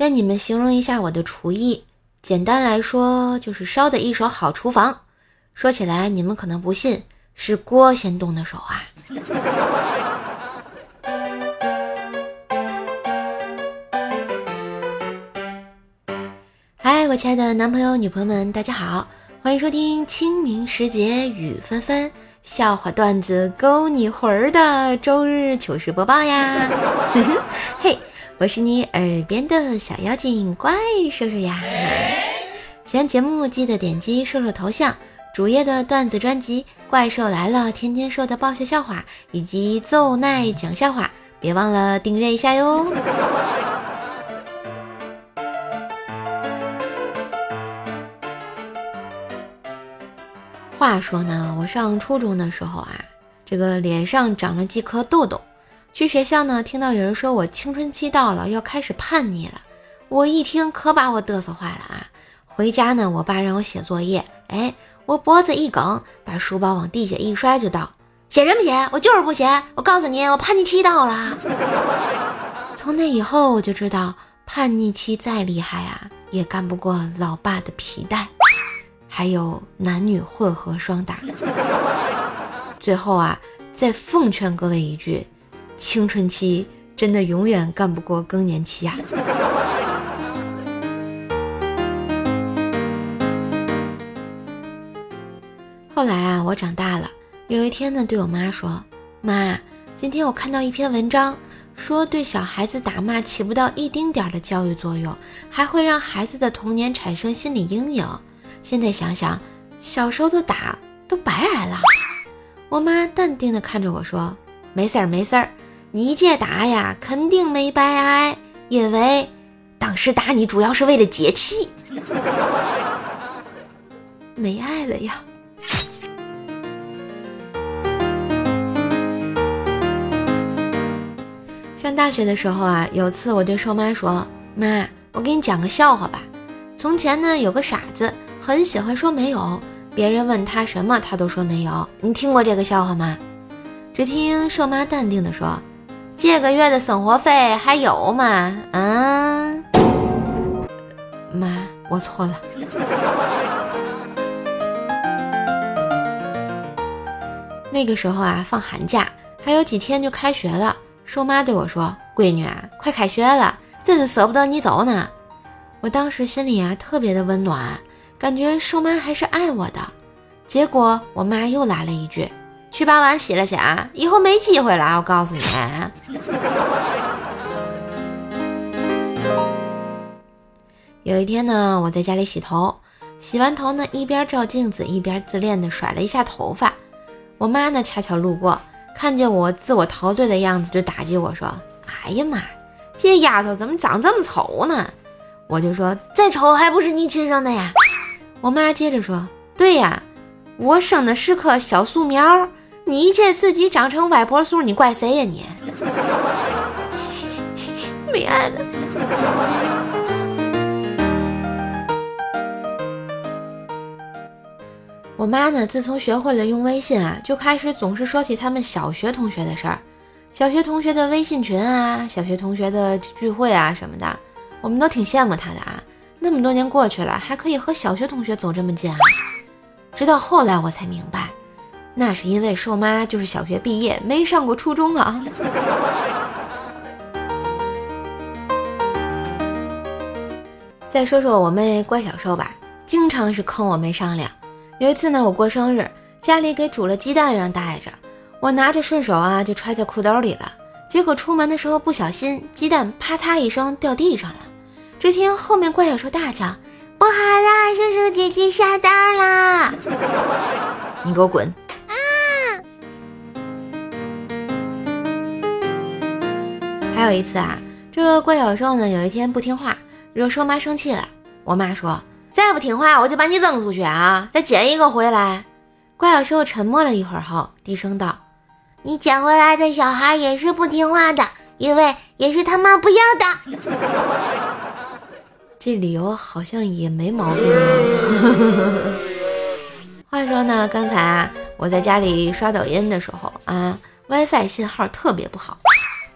跟你们形容一下我的厨艺，简单来说就是烧的一手好厨房。说起来你们可能不信，是锅先动的手啊。嗨，我亲爱的男朋友、女朋友们，大家好，欢迎收听清明时节雨纷纷，笑话段子勾你魂儿的周日糗事播报呀！嘿，我是你耳边的小妖精怪兽兽呀！喜欢节目记得点击兽兽头像，主页的段子专辑《怪兽来了》，天津兽的爆笑笑话以及奏奈讲笑话，别忘了订阅一下哟。话说呢，我上初中的时候啊，这个脸上长了几颗痘痘。去学校呢，听到有人说我青春期到了，要开始叛逆了。我一听，可把我嘚瑟坏了啊！回家呢，我爸让我写作业，哎，我脖子一梗，把书包往地下一摔，就道：“写什么写？我就是不写！我告诉你，我叛逆期到了。从那以后，我就知道，叛逆期再厉害啊，也干不过老爸的皮带。还有男女混合双打。最后啊，再奉劝各位一句：青春期真的永远干不过更年期呀。后来啊，我长大了，有一天呢，对我妈说：“妈，今天我看到一篇文章，说对小孩子打骂起不到一丁点儿的教育作用，还会让孩子的童年产生心理阴影。”现在想想，小时候的打都白挨了。我妈淡定地看着我说：“没事儿，没事儿，你这打呀，肯定没白挨，因为当时打你主要是为了解气。没爱了呀。”上大学的时候啊，有次我对瘦妈说：“妈，我给你讲个笑话吧。从前呢，有个傻子。”很喜欢说没有，别人问他什么，他都说没有。你听过这个笑话吗？只听瘦妈淡定地说：“这个月的生活费还有吗？”啊，妈，我错了。那个时候啊，放寒假还有几天就开学了。瘦妈对我说：“闺女啊，快开学了，真是舍不得你走呢。”我当时心里啊，特别的温暖。感觉瘦妈还是爱我的，结果我妈又来了一句：“去把碗洗了去啊，以后没机会了。”我告诉你。有一天呢，我在家里洗头，洗完头呢，一边照镜子一边自恋的甩了一下头发。我妈呢，恰巧路过，看见我自我陶醉的样子，就打击我说：“哎呀妈，这丫头怎么长这么丑呢？”我就说：“再丑还不是你亲生的呀。”我妈接着说：“对呀，我生的是棵小树苗，你一见自己长成歪脖树，你怪谁呀你？” 没爱了。我妈呢，自从学会了用微信啊，就开始总是说起他们小学同学的事儿，小学同学的微信群啊，小学同学的聚会啊什么的，我们都挺羡慕她的啊。那么多年过去了，还可以和小学同学走这么近啊！直到后来我才明白，那是因为瘦妈就是小学毕业，没上过初中啊。再说说我妹乖小瘦吧，经常是坑我没商量。有一次呢，我过生日，家里给煮了鸡蛋让带着，我拿着顺手啊就揣在裤兜里了，结果出门的时候不小心，鸡蛋啪嚓一声掉地上了。只听后面怪小兽大叫：“不好啦，叔叔姐姐下蛋啦！” 你给我滚！还有一次啊，这个怪小兽呢，有一天不听话，惹兽妈生气了。我妈说：“再不听话，我就把你扔出去啊！再捡一个回来。”怪小兽沉默了一会儿后，低声道：“你捡回来的小孩也是不听话的，因为也是他妈不要的。”这理由好像也没毛病啊。话说呢，刚才啊，我在家里刷抖音的时候啊，WiFi 信号特别不好，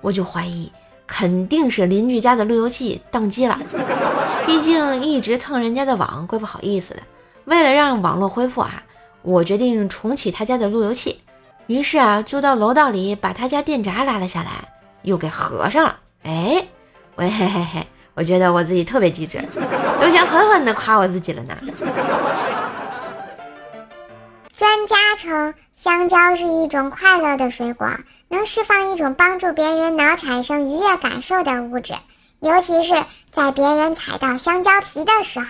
我就怀疑肯定是邻居家的路由器宕机了。毕竟一直蹭人家的网，怪不好意思的。为了让网络恢复啊，我决定重启他家的路由器。于是啊，就到楼道里把他家电闸拉了下来，又给合上了。哎，喂嘿嘿嘿，我觉得我自己特别机智，都想狠狠的夸我自己了呢。专家称，香蕉是一种快乐的水果，能释放一种帮助别人脑产生愉悦感受的物质，尤其是在别人踩到香蕉皮的时候。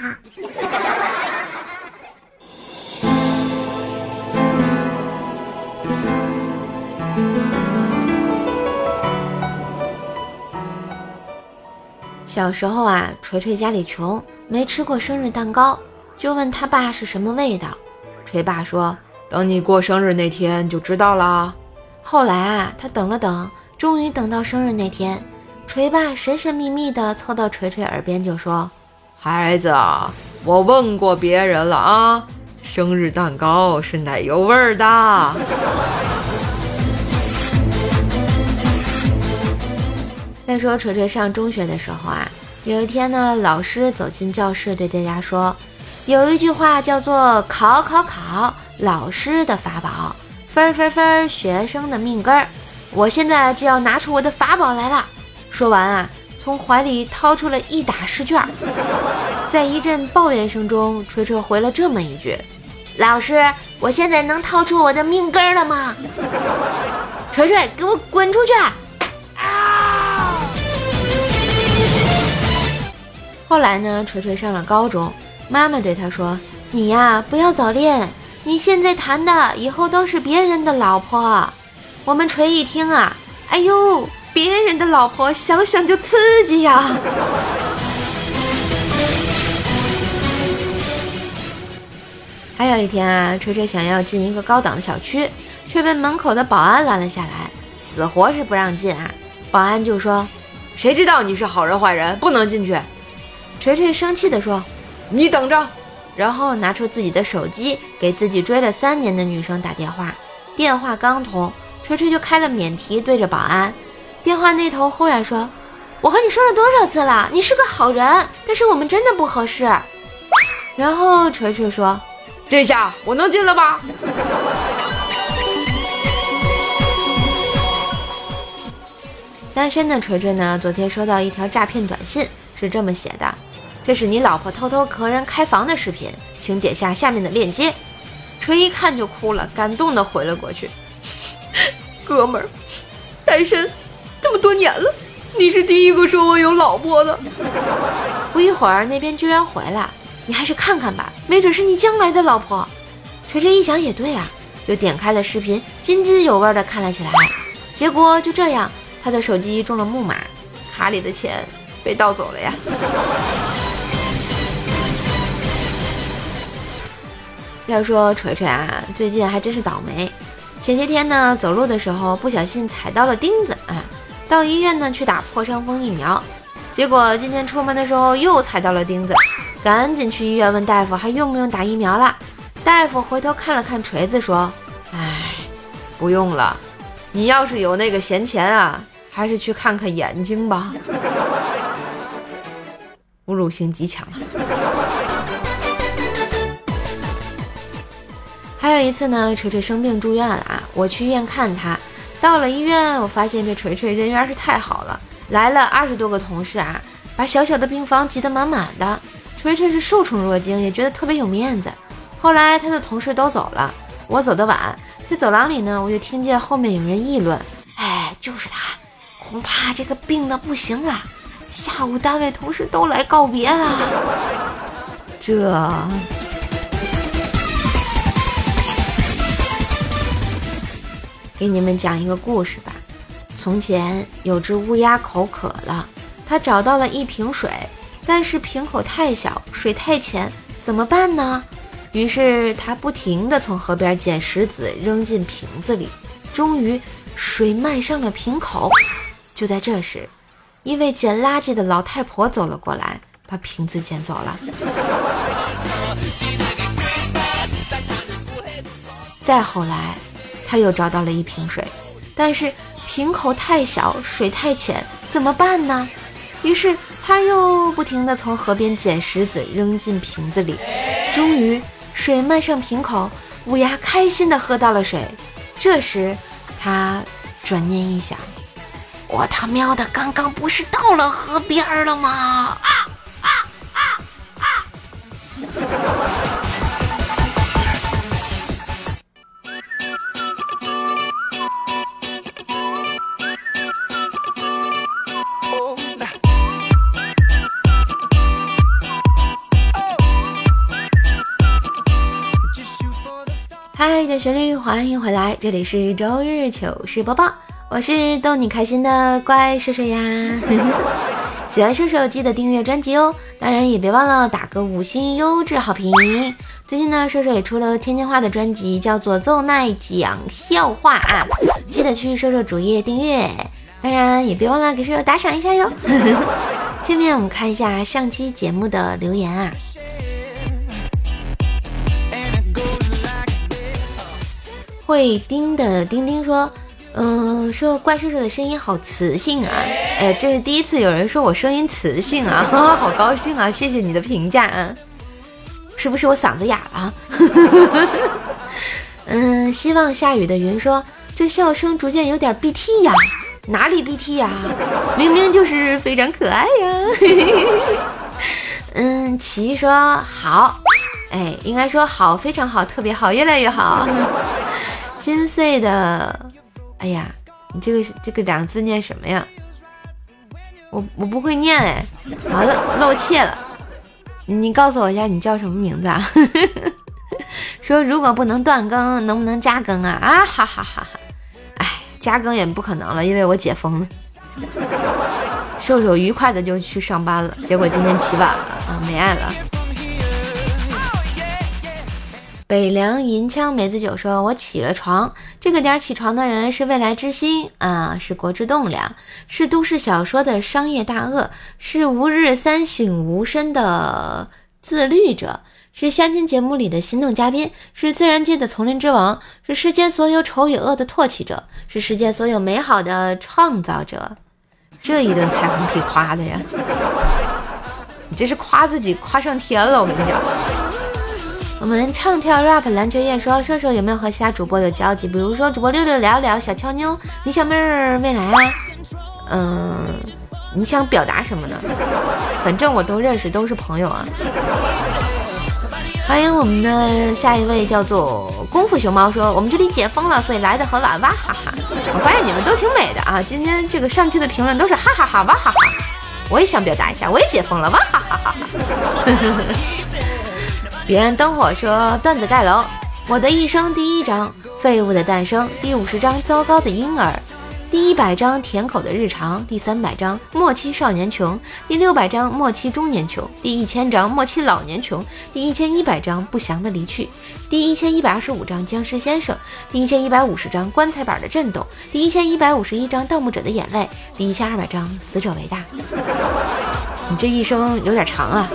小时候啊，锤锤家里穷，没吃过生日蛋糕，就问他爸是什么味道。锤爸说：“等你过生日那天就知道了。”后来啊，他等了等，终于等到生日那天，锤爸神神秘秘的凑到锤锤耳边就说：“孩子啊，我问过别人了啊，生日蛋糕是奶油味儿的。”再说锤锤上中学的时候啊，有一天呢，老师走进教室对大家说，有一句话叫做“考考考，老师的法宝，分分分，学生的命根儿”。我现在就要拿出我的法宝来了。说完啊，从怀里掏出了一打试卷，在一阵抱怨声中，锤锤回了这么一句：“老师，我现在能掏出我的命根儿了吗？”锤锤，给我滚出去！后来呢，锤锤上了高中，妈妈对他说：“你呀，不要早恋，你现在谈的以后都是别人的老婆。”我们锤一听啊，哎呦，别人的老婆，想想就刺激呀！还有一天啊，锤锤想要进一个高档的小区，却被门口的保安拦了下来，死活是不让进啊！保安就说：“谁知道你是好人坏人，不能进去。”锤锤生气地说：“你等着！”然后拿出自己的手机，给自己追了三年的女生打电话。电话刚通，锤锤就开了免提，对着保安。电话那头忽然说：“我和你说了多少次了，你是个好人，但是我们真的不合适。”然后锤锤说：“这下我能进了吧？” 单身的锤锤呢？昨天收到一条诈骗短信，是这么写的。这是你老婆偷偷和人开房的视频，请点下下面的链接。锤一看就哭了，感动的回了过去。哥们儿，单身这么多年了，你是第一个说我有老婆的。不一会儿，那边居然回来，你还是看看吧，没准是你将来的老婆。锤锤一想也对啊，就点开了视频，津津有味的看了起来。结果就这样，他的手机中了木马，卡里的钱被盗走了呀。要说锤锤啊，最近还真是倒霉。前些天呢，走路的时候不小心踩到了钉子啊，到医院呢去打破伤风疫苗。结果今天出门的时候又踩到了钉子，赶紧去医院问大夫还用不用打疫苗了。大夫回头看了看锤子，说：“哎，不用了。你要是有那个闲钱啊，还是去看看眼睛吧。”侮辱性极强啊！还有一次呢，锤锤生病住院了啊，我去医院看他。到了医院，我发现这锤锤人缘是太好了，来了二十多个同事啊，把小小的病房挤得满满的。锤锤是受宠若惊，也觉得特别有面子。后来他的同事都走了，我走得晚，在走廊里呢，我就听见后面有人议论：“哎，就是他，恐怕这个病的不行了，下午单位同事都来告别了。”这。给你们讲一个故事吧。从前有只乌鸦口渴了，它找到了一瓶水，但是瓶口太小，水太浅，怎么办呢？于是它不停地从河边捡石子扔进瓶子里，终于水漫上了瓶口。就在这时，一位捡垃圾的老太婆走了过来，把瓶子捡走了。再后来。他又找到了一瓶水，但是瓶口太小，水太浅，怎么办呢？于是他又不停地从河边捡石子扔进瓶子里，终于水漫上瓶口，乌鸦开心地喝到了水。这时他转念一想，我他喵的刚刚不是到了河边了吗？啊旋律，欢迎回来，这里是周日糗事播报，我是逗你开心的怪兽兽呀。喜欢射手记得订阅专辑哦，当然也别忘了打个五星优质好评。最近呢，射手也出了天津话的专辑，叫做《奏奈讲笑话》啊，记得去射手主页订阅，当然也别忘了给射手打赏一下哟。下面我们看一下上期节目的留言啊。会叮的丁丁说：“嗯，说怪叔叔的声音好磁性啊！哎，这是第一次有人说我声音磁性啊，好高兴啊！谢谢你的评价啊，是不是我嗓子哑了？嗯，希望下雨的云说这笑声逐渐有点 BT 呀，哪里 BT 呀？明明就是非常可爱呀！嗯，奇说好，哎，应该说好，非常好，特别好，越来越好。”心碎的，哎呀，你这个这个两个字念什么呀？我我不会念哎，完了漏气了。你告诉我一下，你叫什么名字啊？说如果不能断更，能不能加更啊？啊哈哈哈哈！哎，加更也不可能了，因为我解封了。瘦瘦愉快的就去上班了，结果今天起晚了啊，没爱了。北凉银枪梅子酒说：“我起了床，这个点起床的人是未来之星啊，是国之栋梁，是都市小说的商业大鳄，是吾日三省吾身的自律者，是相亲节目里的心动嘉宾，是自然界的丛林之王，是世间所有丑与恶的唾弃者，是世界所有美好的创造者。”这一顿彩虹屁夸的呀，你这是夸自己夸上天了，我跟你讲。我们唱跳 rap 篮球夜说，射手有没有和其他主播有交集？比如说主播六六聊聊小俏妞李小妹儿未来啊？嗯，你想表达什么呢？反正我都认识，都是朋友啊。欢迎我们的下一位叫做功夫熊猫说，我们这里解封了，所以来的很晚，哇哈哈。我发现你们都挺美的啊，今天这个上期的评论都是哈哈哈，哇哈哈。我也想表达一下，我也解封了，哇哈哈哈哈。别人灯火说段子盖楼，我的一生第一章废物的诞生，第五十章糟糕的婴儿，第一百章甜口的日常，第三百章末期少年穷，第六百章末期中年穷，第一千章末期老年穷，第一千一百章不祥的离去，第一千一百二十五章僵尸先生，第一千一百五十章棺材板的震动，第一千一百五十一章盗墓者的眼泪，第一千二百章死者为大。你这一生有点长啊。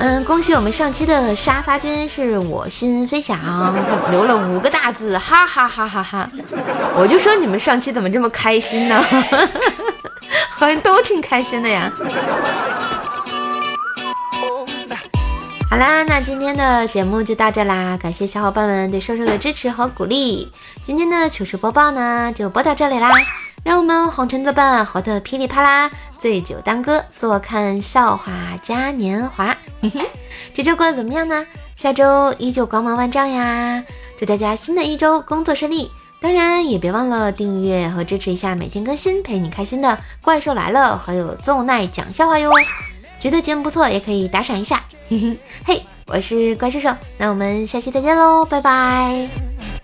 嗯，恭喜我们上期的沙发君是我心飞翔，留了五个大字，哈哈哈哈哈！我就说你们上期怎么这么开心呢？好像都挺开心的呀。好啦，那今天的节目就到这啦，感谢小伙伴们对瘦瘦的支持和鼓励。今天的糗事播报呢，就播到这里啦。让我们红尘作伴，活得噼里啪啦，醉酒当歌，坐看笑话嘉年华。这周过得怎么样呢？下周依旧光芒万丈呀！祝大家新的一周工作顺利，当然也别忘了订阅和支持一下每天更新陪你开心的怪兽来了，还有奏奈讲笑话哟。觉得节目不错，也可以打赏一下。嘿嘿，嘿，我是怪兽兽，那我们下期再见喽，拜拜。